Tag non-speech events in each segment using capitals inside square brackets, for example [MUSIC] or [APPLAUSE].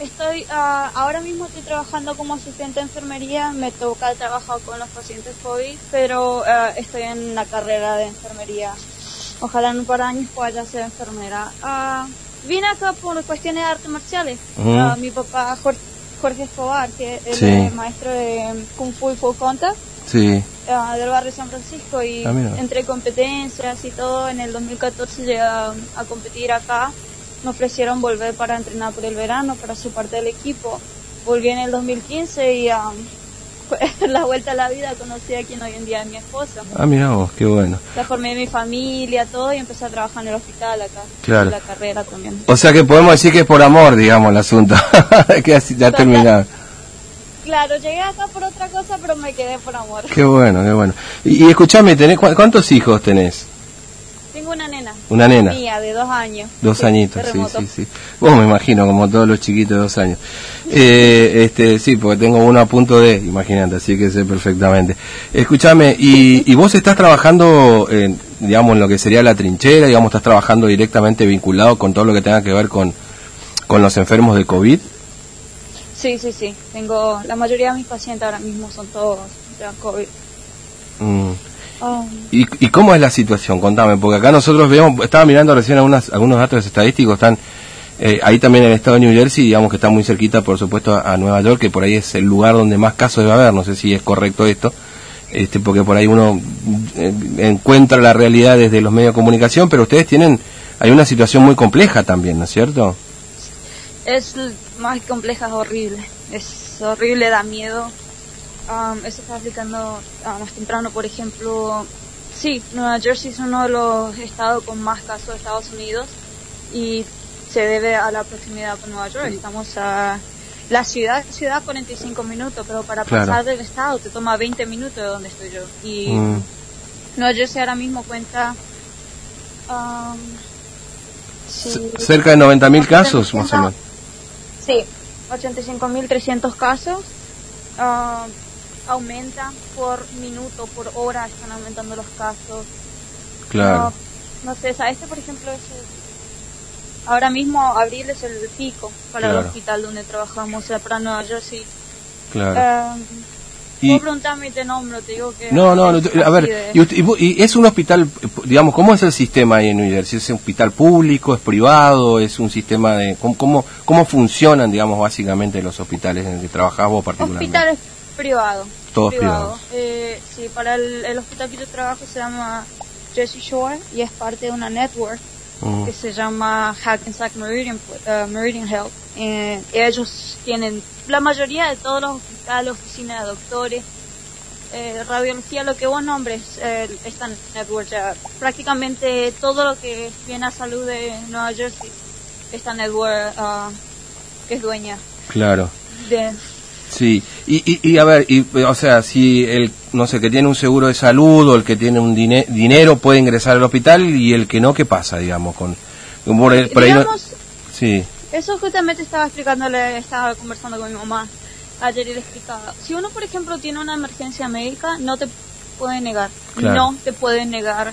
estoy, ah, ahora mismo estoy trabajando como asistente de enfermería, me toca trabajar con los pacientes COVID, pero ah, estoy en la carrera de enfermería. Ojalá en un par de años pueda ser enfermera. Ah, vine acá por cuestiones de artes marciales. Ah, mi papá Jorge, Jorge Escobar, que Sí. es maestro de Kung Fu y Full Contact Sí. del barrio San Francisco y Ah, entre competencias y todo, en el 2014 llegué a, a competir acá. Me ofrecieron volver para entrenar por el verano, para su parte del equipo. Volví en el 2015 y [LAUGHS] fue la vuelta a la vida conocí a quien hoy en día es mi esposo. Ah, mira vos, qué bueno. La formé mi familia, todo y empecé a trabajar en el hospital acá. Claro. La carrera también. O sea que podemos decir que es por amor, digamos, el asunto. [LAUGHS] que así ya terminado. Claro, llegué acá por otra cosa, pero me quedé por amor. Qué bueno, qué bueno. Y, y escuchame, ¿tenés, cu- ¿cuántos hijos tenés? Tengo una nena. Una nena. Mía, de dos años. Dos Sí, añitos, sí, sí, sí. Vos me imagino, como todos los chiquitos de dos años. Eh, este, sí, porque tengo uno a punto de, imagínate, así que sé perfectamente. Escúchame, y, y vos estás trabajando, en, digamos, en lo que sería la trinchera, digamos, estás trabajando directamente vinculado con todo lo que tenga que ver con, con los enfermos de COVID. Sí, sí, sí. Tengo la mayoría de mis pacientes ahora mismo son todos de COVID. Mm. ¿Y, ¿Y cómo es la situación? Contame, porque acá nosotros vemos, estaba mirando recién algunas, algunos datos estadísticos, están eh, ahí también en el estado de New Jersey, digamos que está muy cerquita, por supuesto, a, Nueva York, que por ahí es el lugar donde más casos debe haber, no sé si es correcto esto, este, porque por ahí uno eh, encuentra la realidad desde los medios de comunicación, pero ustedes tienen, hay una situación muy compleja también, ¿no es cierto? es más compleja, es horrible. Es horrible, da miedo. Um, eso está aplicando ah, más temprano, por ejemplo. Sí, Nueva Jersey es uno de los estados con más casos de Estados Unidos y se debe a la proximidad con Nueva York. Estamos a la ciudad, ciudad 45 minutos, pero para Claro. pasar del estado te toma 20 minutos de donde estoy yo. Y Mm, Nueva Jersey ahora mismo cuenta um, sí, cerca de 90.000 casos, más o menos. Sí, 85.300 casos. ah, aumenta por minuto, por hora, están aumentando los casos. Claro, No, no sé, ¿sabes? Este, por ejemplo, es el- ahora mismo abril es el pico para Claro. el hospital donde trabajamos, o sea, para Nueva Jersey. claro. Ah, Y- puedo preguntarme y te nombro, te digo que... No, no, a ver, y, usted- y vo- y es un hospital, eh, digamos, ¿cómo es el sistema ahí en New Jersey? ¿Es un hospital público, es privado, es un sistema de... ¿Cómo, cómo, cómo funcionan, digamos, básicamente los hospitales en el que trabajás vos particularmente? Hospital es privado. Todos privado. privados. Eh, sí, para el, el hospital que yo trabajo se llama Jesse Shore y es parte de una network Mm, que se llama Hackensack Meridian, eh, Meridian Health. Eh, ellos tienen la mayoría de todos los hospitales, oficinas de doctores, eh, radiología, lo que vos nombres, eh, esta network ya, prácticamente todo lo que viene a salud de Nueva Jersey, esta network ah, que es dueña claro, de... sí. Y, y, y a ver, y, o sea, si el, no sé, que tiene un seguro de salud o el que tiene un dine- dinero puede ingresar al hospital y el que no, ¿qué pasa, digamos? con por, ahí- por ahí no- Digamos, Sí, Eso justamente estaba explicándole, estaba conversando con mi mamá ayer y le explicaba. Si uno, por ejemplo, tiene una emergencia médica, no te puede negar, Claro. no te puede negar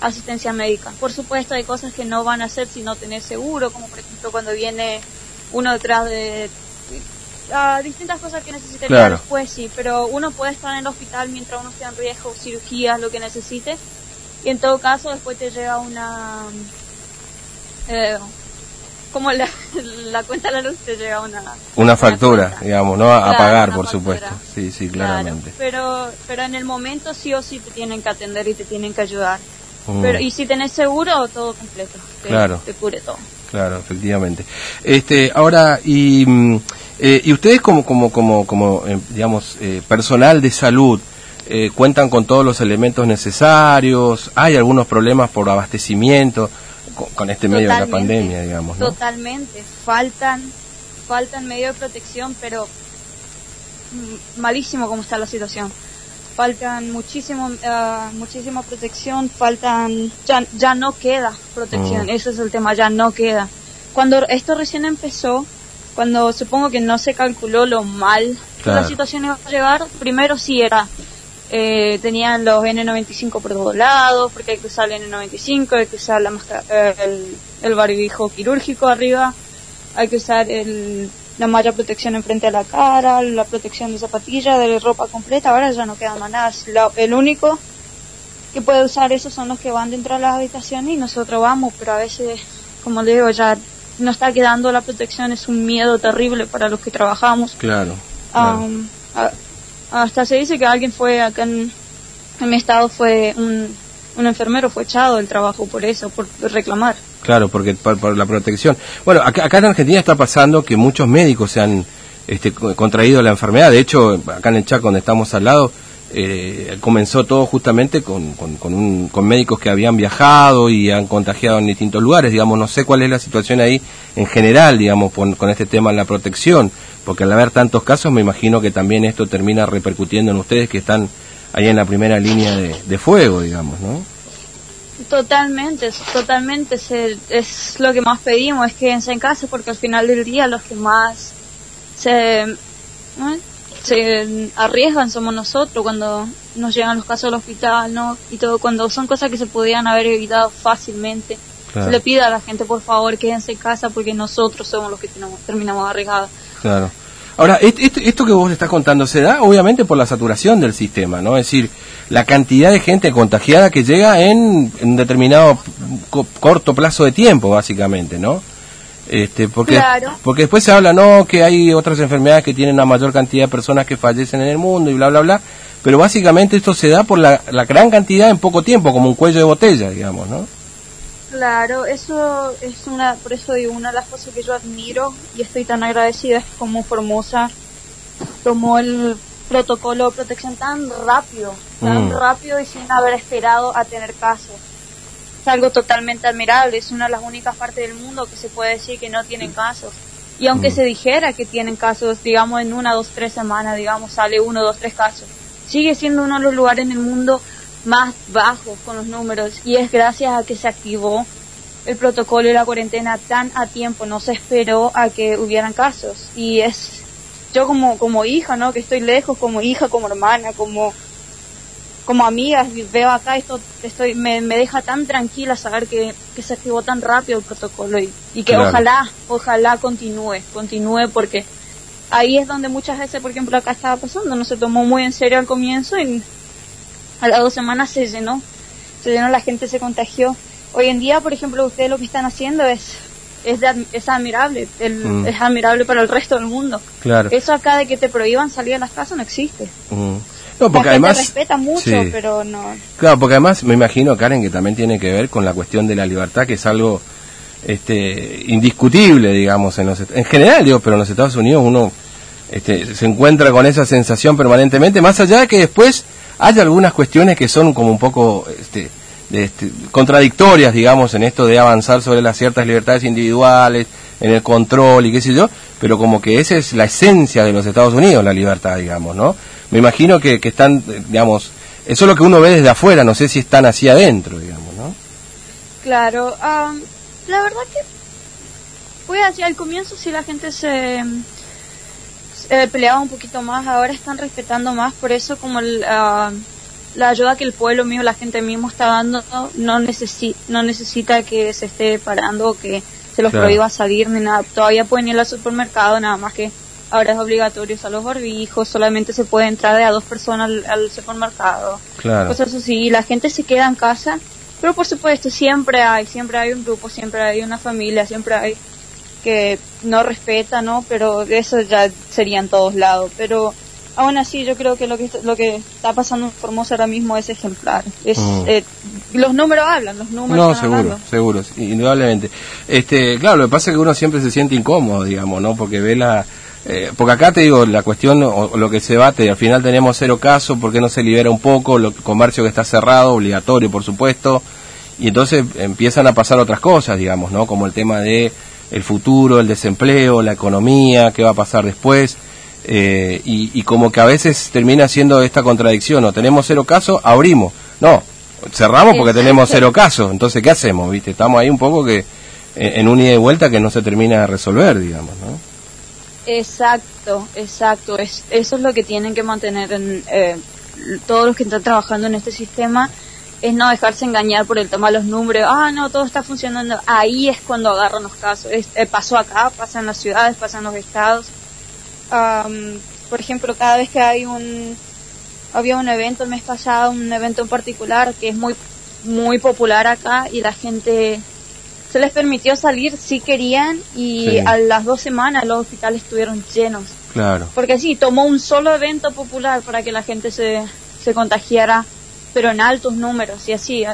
asistencia médica. Por supuesto, hay cosas que no van a hacer si no tenés seguro, como por ejemplo cuando viene uno detrás de ah, distintas cosas que necesite Claro. después, sí, pero uno puede estar en el hospital mientras uno esté en riesgo, cirugías, lo que necesite, y en todo caso después te llega una... Eh, como la, [LAUGHS] la cuenta de la luz te llega una... una factura, cuenta. digamos, ¿no? A, pagar, por factura. supuesto. Sí, sí, Claro, claramente. pero, pero en el momento sí o sí te tienen que atender y te tienen que ayudar. Mm. Pero, y si tenés seguro, todo completo. Te, Claro. Te cubre todo. Claro, efectivamente. Este, ahora y mm, eh, y ustedes como como como como eh, digamos eh, personal de salud eh, cuentan con todos los elementos necesarios. Hay algunos problemas por abastecimiento con, con este medio de la pandemia, digamos, ¿no? Totalmente. Faltan, faltan medios de protección, pero mm, malísimo como está la situación. Faltan muchísimo, ah, muchísima protección, faltan, ya, ya no queda protección, Mm. ese es el tema, ya no queda. Cuando esto recién empezó, cuando supongo que no se calculó lo mal que la situación iba a llegar, primero sí era, eh, tenían los N95 por todos lados, porque hay que usar el N95, hay que usar la eh, el, el barbijo quirúrgico arriba, hay que usar el, la malla protección enfrente de la cara, la protección de zapatilla, de ropa completa, ahora ya no queda más nada. el único que puede usar eso son los que van dentro de las habitaciones y nosotros vamos, pero a veces, como le digo, ya no está quedando la protección, es un miedo terrible para los que trabajamos. Claro. Um, hasta se dice que alguien fue acá en, mi estado, fue un, un enfermero, fue echado del trabajo por eso, por reclamar. Claro, porque por, la protección. Bueno, acá, acá, en Argentina está pasando que muchos médicos se han este, contraído la enfermedad. De hecho, acá en el Chaco, donde estamos al lado, eh, comenzó todo justamente con, con, con, médicos que habían viajado y han contagiado en distintos lugares. Digamos, no sé cuál es la situación ahí en general, digamos, con, con este tema de la protección, porque al haber tantos casos, me imagino que también esto termina repercutiendo en ustedes que están ahí en la primera línea de fuego, digamos, ¿no? Totalmente, totalmente. es lo que más pedimos, es quédense en casa porque al final del día los que más se, se arriesgan somos nosotros cuando nos llegan los casos al hospital, ¿no? Y todo, cuando son cosas que se podían haber evitado fácilmente. Se le pide a la gente, por favor, quédense en casa porque nosotros somos los que terminamos arriesgados. Claro. Ahora, esto, que vos estás contando se da obviamente por la saturación del sistema, ¿no? Es decir, la cantidad de gente contagiada que llega en, un determinado corto plazo de tiempo, básicamente, ¿no? Este, porque, porque después se habla, no, que hay otras enfermedades que tienen una mayor cantidad de personas que fallecen en el mundo y bla, bla, bla, pero básicamente esto se da por la, la gran cantidad en poco tiempo, como un cuello de botella, digamos, ¿no? Claro, eso es una, por eso digo, una de las cosas que yo admiro y estoy tan agradecida es como Formosa tomó el protocolo de protección tan rápido, tan mm. rápido y sin haber esperado a tener casos. Es algo totalmente admirable, es una de las únicas partes del mundo que se puede decir que no tienen casos. Y aunque mm. se dijera que tienen casos, digamos en una, dos, tres semanas, digamos sale uno, dos, tres casos, sigue siendo uno de los lugares en el mundo más bajos con los números y es gracias a que se activó el protocolo y la cuarentena tan a tiempo, no se esperó a que hubieran casos. Y es yo como como hija, ¿no? Que estoy lejos, como hija, como hermana, como como amiga, veo acá esto, estoy me, me deja tan tranquila saber que, que se activó tan rápido el protocolo y, y que ojalá, ojalá continúe, continúe porque ahí es donde muchas veces, por ejemplo, acá estaba pasando, no se tomó muy en serio al comienzo y a las dos semanas se llenó, se llenó, la gente se contagió. Hoy en día, por ejemplo, ustedes lo que están haciendo es es, es admirable, mm. es admirable para el resto del mundo. Claro. Eso acá de que te prohíban salir a las casas no existe. Mm. No, porque la gente además respeta mucho, pero no. Claro, porque además me imagino, Karen, que también tiene que ver con la cuestión de la libertad, que es algo este, indiscutible, digamos, en, los, en general, digo, pero en los Estados Unidos uno este, se encuentra con esa sensación permanentemente, más allá de que después hay algunas cuestiones que son como un poco este, este, contradictorias, digamos, en esto de avanzar sobre las ciertas libertades individuales, en el control y qué sé yo, pero como que esa es la esencia de los Estados Unidos, la libertad, digamos, ¿no? Me imagino que, que están, digamos, eso es lo que uno ve desde afuera, no sé si están así adentro, digamos, ¿no? Claro, la verdad que, pues hacia al comienzo si la gente se eh, peleaba un poquito más, ahora están respetando más, por eso como ah, la ayuda que el pueblo mío, la gente mismo está dando, no, necesi no necesita que se esté parando o que se los prohíba salir ni nada. Todavía pueden ir al supermercado, nada más que ahora es obligatorio usar los barbijos, solamente se puede entrar de a dos personas al, supermercado. Claro. Cosas así, la gente se queda en casa, pero por supuesto siempre hay, siempre hay un grupo, siempre hay una familia, siempre hay que no respeta, ¿no? Pero eso ya sería en todos lados. Pero aún así yo creo que lo que lo que está pasando en Formosa ahora mismo es ejemplar. Es, mm. eh, los números hablan, los números No, seguro, seguro, indudablemente. Este, claro, lo que pasa es que uno siempre se siente incómodo, digamos, ¿no? Porque ve la... Eh, porque acá te digo, la cuestión o, lo que se bate, al final tenemos cero casos, ¿por qué no se libera un poco? Lo, el comercio que está cerrado, obligatorio, por supuesto, y entonces empiezan a pasar otras cosas, digamos, ¿no? Como el tema de el futuro, el desempleo, la economía, qué va a pasar después. Eh, y, como que a veces termina siendo esta contradicción, o tenemos cero casos, abrimos. No, cerramos porque tenemos cero casos, entonces ¿qué hacemos? viste Estamos ahí un poco que en un ida y vuelta que no se termina de resolver, digamos, ¿no? Exacto, exacto. eso es lo que tienen que mantener en, eh, todos los que están trabajando en este sistema es no dejarse engañar por el tema de los números. Ah, no, todo está funcionando. Ahí es cuando agarran los casos. Eh, pasó acá, pasa en las ciudades, pasa en los estados. por ejemplo, cada vez que hay un había un evento el mes pasado, un evento en particular que es muy muy popular acá y la gente se les permitió salir si querían y a las dos semanas los hospitales estuvieron llenos. Claro. Porque sí, tomó un solo evento popular para que la gente se, se contagiara, pero en altos números y así.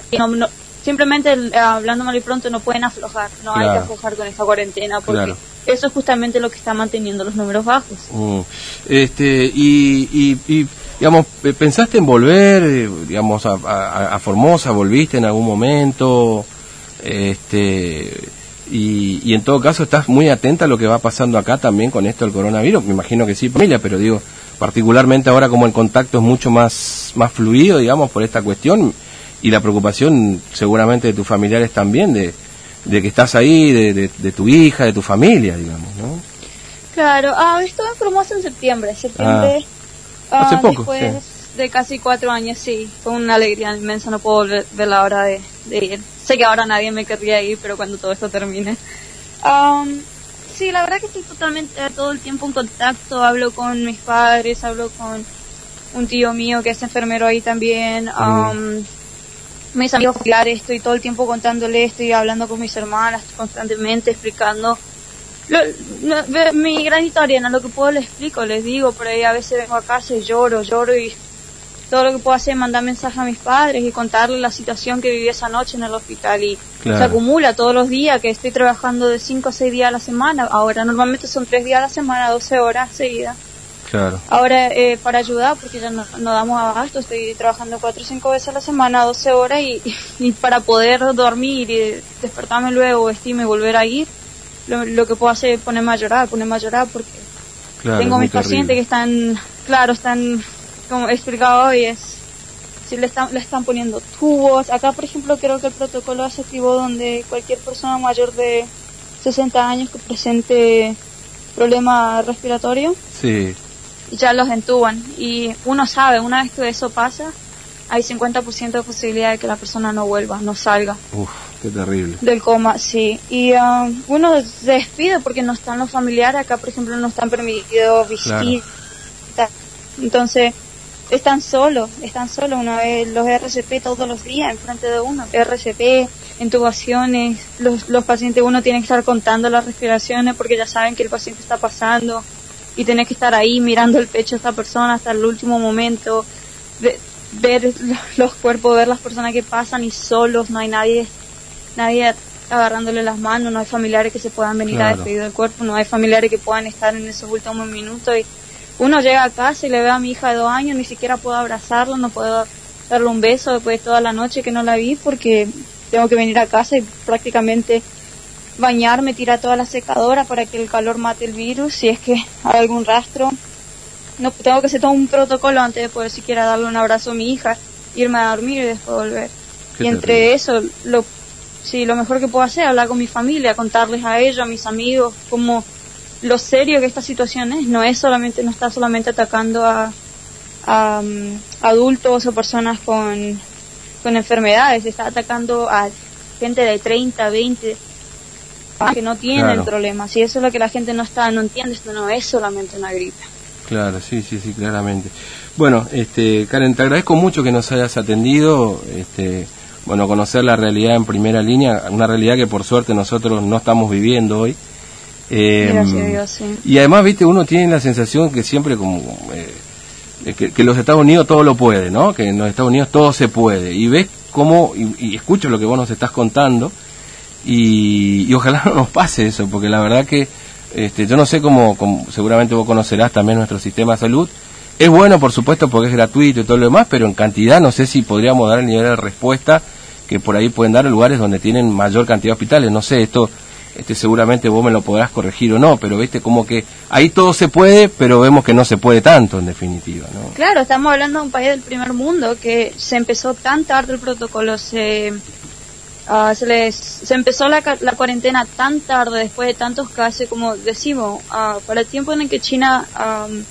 simplemente eh, hablando mal y pronto no pueden aflojar, no hay que aflojar con esta cuarentena porque eso es justamente lo que está manteniendo los números bajos. Mm. Este, y, y, digamos, ¿pensaste en volver, eh, digamos, a, a Formosa? ¿Volviste en algún momento? Este, y, y, en todo caso estás muy atenta a lo que va pasando acá también con esto del coronavirus. Me imagino que sí, familia, pero digo, particularmente ahora como el contacto es mucho más, más fluido, digamos, por esta cuestión y la preocupación seguramente de tus familiares también, de, de que estás ahí, de, de, tu hija, de tu familia, digamos, ¿no? Claro, ah, estuve en en septiembre, septiembre. Ah, hace ah, poco, de casi cuatro años, sí. Fue una alegría inmensa, no puedo ver, la hora de, ir. Sé que ahora nadie me querría ir, pero cuando todo esto termine. Um, sí, la verdad que estoy totalmente todo el tiempo en contacto. Hablo con mis padres, hablo con un tío mío que es enfermero ahí también. Um, mis amigos familiares, estoy todo el tiempo contándole, estoy hablando con mis hermanas constantemente, explicando mi gran historia, no lo que puedo les explico, les digo, por ahí a veces vengo a casa y lloro, lloro y todo lo que puedo hacer es mandar mensajes a mis padres y contarles la situación que viví esa noche en el hospital y se acumula todos los días que estoy trabajando de 5 a 6 días a la semana. Ahora normalmente son 3 días a la semana, 12 horas seguidas. Claro. Ahora eh, para ayudar, porque ya no, no, damos abasto, estoy trabajando 4 o 5 veces a la semana, 12 horas y, [LAUGHS] y, para poder dormir y despertarme luego, vestirme y volver a ir, lo, que puedo hacer es ponerme a llorar, ponerme a llorar porque tengo mis pacientes que están, claro, están como he explicado hoy, es si le están, le están poniendo tubos. Acá, por ejemplo, creo que el protocolo es activo donde cualquier persona mayor de 60 años que presente problema respiratorio, sí. ya los entuban. Y uno sabe, una vez que eso pasa, hay 50% de posibilidad de que la persona no vuelva, no salga. Uf, qué terrible. Del coma, sí. Y um, uno se despide porque no están los familiares. Acá, por ejemplo, no están permitidos visitar. Entonces, están solos, están solos, una vez los RCP todos los días enfrente de uno, RCP, intubaciones, los, los pacientes uno tiene que estar contando las respiraciones porque ya saben que el paciente está pasando. Y tiene que estar ahí mirando el pecho de esta persona hasta el último momento, ver los cuerpos, ver las personas que pasan y solos, no hay nadie, nadie agarrándole las manos, no hay familiares que se puedan venir a despedir del cuerpo, no hay familiares que puedan estar en esos últimos minutos y uno llega a casa y le ve a mi hija de dos años, ni siquiera puedo abrazarla, no puedo darle un beso después de toda la noche que no la vi porque tengo que venir a casa y prácticamente bañarme, tirar toda la secadora para que el calor mate el virus, si es que hay algún rastro. No tengo que hacer todo un protocolo antes de poder siquiera darle un abrazo a mi hija, irme a dormir y después volver. y entre eso, lo, sí, lo mejor que puedo hacer es hablar con mi familia, contarles a ellos, a mis amigos, cómo lo serio que esta situación es, no es solamente, no está solamente atacando a, um, adultos o personas con, con enfermedades, está atacando a gente de 30, 20 que no tienen el problema. Si eso es lo que la gente no está, no entiende, esto no es solamente una gripe. Claro, sí, sí, sí, claramente. Bueno, este, Karen, te agradezco mucho que nos hayas atendido, este, bueno, conocer la realidad en primera línea, una realidad que por suerte nosotros no estamos viviendo hoy. Eh, Y además, viste, uno tiene la sensación que siempre como... Eh, que, los Estados Unidos todo lo puede, ¿no? Que en los Estados Unidos todo se puede. Y ves cómo, y, escucho lo que vos nos estás contando, y, ojalá [LAUGHS] no nos pase eso, porque la verdad que este, yo no sé cómo, seguramente vos conocerás también nuestro sistema de salud. Es bueno, por supuesto, porque es gratuito y todo lo demás, pero en cantidad no sé si podríamos dar el nivel de respuesta que por ahí pueden dar en lugares donde tienen mayor cantidad de hospitales. No sé, esto este seguramente vos me lo podrás corregir o no, pero viste como que ahí todo se puede, pero vemos que no se puede tanto en definitiva, ¿no? Claro, estamos hablando de un país del primer mundo que se empezó tan tarde el protocolo, se uh, se les se empezó la, la, cuarentena tan tarde después de tantos casos como decimos uh, para el tiempo en el que China um,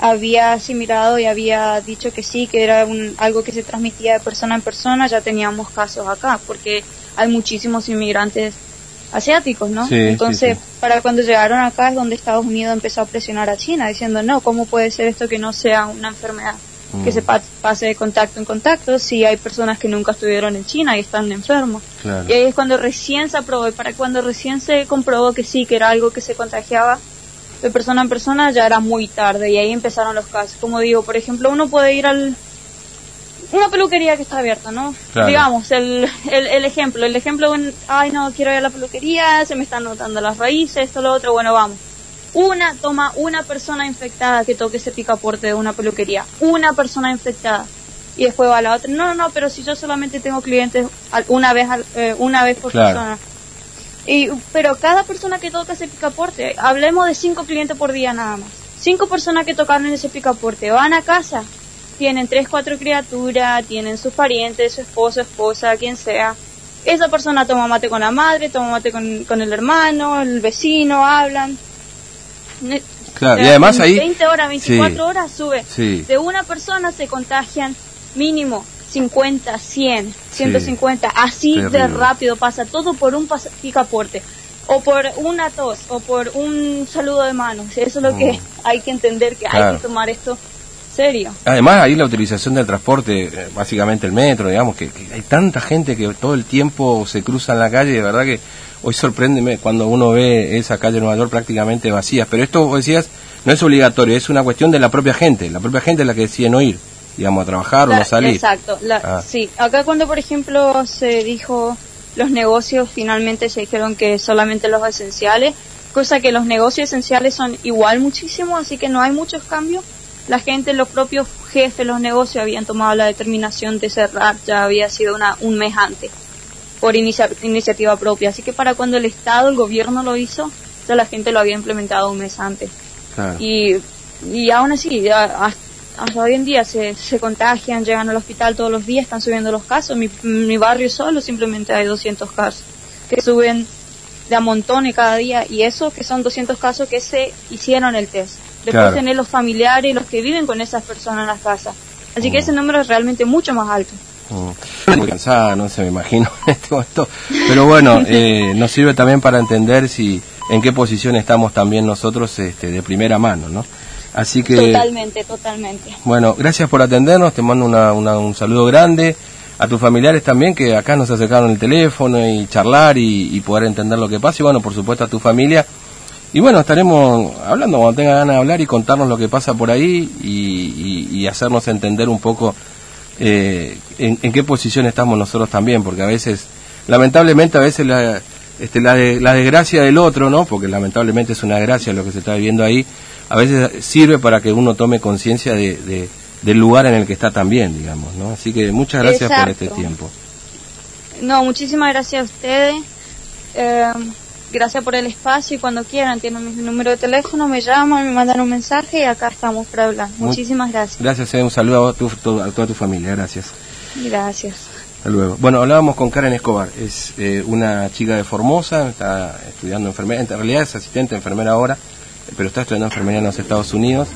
había asimilado y había dicho que sí, que era un, algo que se transmitía de persona en persona, ya teníamos casos acá, porque hay muchísimos inmigrantes asiáticos, ¿no? Entonces, para cuando llegaron acá es donde Estados Unidos empezó a presionar a China, diciendo, no, ¿cómo puede ser esto que no sea una enfermedad? que mm. se pase de contacto en contacto si hay personas que nunca estuvieron en China y están enfermos. Y ahí es cuando recién se aprobó, y para cuando recién se comprobó que sí, que era algo que se contagiaba de persona en persona, ya era muy tarde y ahí empezaron los casos. Como digo, por ejemplo, uno puede ir al una peluquería que está abierta, ¿no? Digamos, el, el, ejemplo, el ejemplo, un, ay no, quiero ir a la peluquería, se me están notando las raíces, esto, lo otro, bueno, vamos. Una, toma una persona infectada que toque ese picaporte de una peluquería, una persona infectada. Y después va la otra, no, no, no, pero si yo solamente tengo clientes una vez, eh, una vez por persona. Y, pero cada persona que toca ese picaporte, hablemos de cinco clientes por día nada más. Cinco personas que tocaron ese picaporte van a casa, tienen tres, cuatro criaturas, tienen sus parientes, su esposo, esposa, quien sea. Esa persona toma mate con la madre, toma mate con, con el hermano, el vecino, hablan. Claro, y además ahí... 20 horas, 24 horas sube. De una persona se contagian mínimo 50, 100, 150, así de rápido pasa todo por un picaporte o por una tos o por un saludo de manos. Eso es lo que mm. hay que entender, que hay que tomar esto serio. Además, ahí la utilización del transporte, eh, básicamente el metro, digamos, que, hay tanta gente que todo el tiempo se cruza en la calle, de verdad que hoy sorprende cuando uno ve esa calle de Nueva York prácticamente vacía. Pero esto, vos decías, no es obligatorio, es una cuestión de la propia gente. La propia gente es la que decide no ir, digamos, a trabajar o no salir. Exacto, ah. sí. Acá cuando, por ejemplo, se dijo los negocios, finalmente se dijeron que solamente los esenciales, cosa que los negocios esenciales son igual muchísimo, así que no hay muchos cambios la gente, los propios jefes, los negocios habían tomado la determinación de cerrar, ya había sido una, un mes antes, por iniciativa propia. Así que para cuando el Estado, el gobierno lo hizo, ya la gente lo había implementado un mes antes. Y, y aún así, hasta, hoy en día se, se contagian, llegan al hospital todos los días, están subiendo los casos. Mi, mi barrio solo simplemente hay 200 casos que suben de a montones cada día y eso que son 200 casos que se hicieron el test. Después tener los familiares y los que viven con esas personas en las casas. Así que mm. ese número es realmente mucho más alto. Mm. Muy cansada, no se me imagino [LAUGHS] esto, Pero bueno, [LAUGHS] eh, nos sirve también para entender si en qué posición estamos también nosotros este, de primera mano, ¿no? Así que... Totalmente, totalmente. Bueno, gracias por atendernos, te mando una, un saludo grande. A tus familiares también, que acá nos acercaron el teléfono y charlar y, y poder entender lo que pasa. Y bueno, por supuesto a tu familia y bueno, estaremos hablando cuando tenga ganas de hablar y contarnos lo que pasa por ahí y, hacernos entender un poco eh, en, qué posición estamos nosotros también, porque a veces, lamentablemente, a veces la, este, la, la desgracia del otro, ¿no? Porque lamentablemente es una desgracia lo que se está viviendo ahí, a veces sirve para que uno tome conciencia de, del lugar en el que está también, digamos, ¿no? Así que muchas gracias por este tiempo. No, muchísimas gracias a ustedes. Eh, gracias por el espacio y cuando quieran tienen mi número de teléfono, me llaman, me mandan un mensaje y acá estamos para hablar. Muchísimas gracias. Gracias, eh, un saludo a, toda tu familia, gracias. Gracias. Hasta luego. Bueno, hablábamos con Karen Escobar, es eh, una chica de Formosa, está estudiando enfermería, en realidad es asistente enfermera ahora, pero está estudiando enfermería en los Estados Unidos.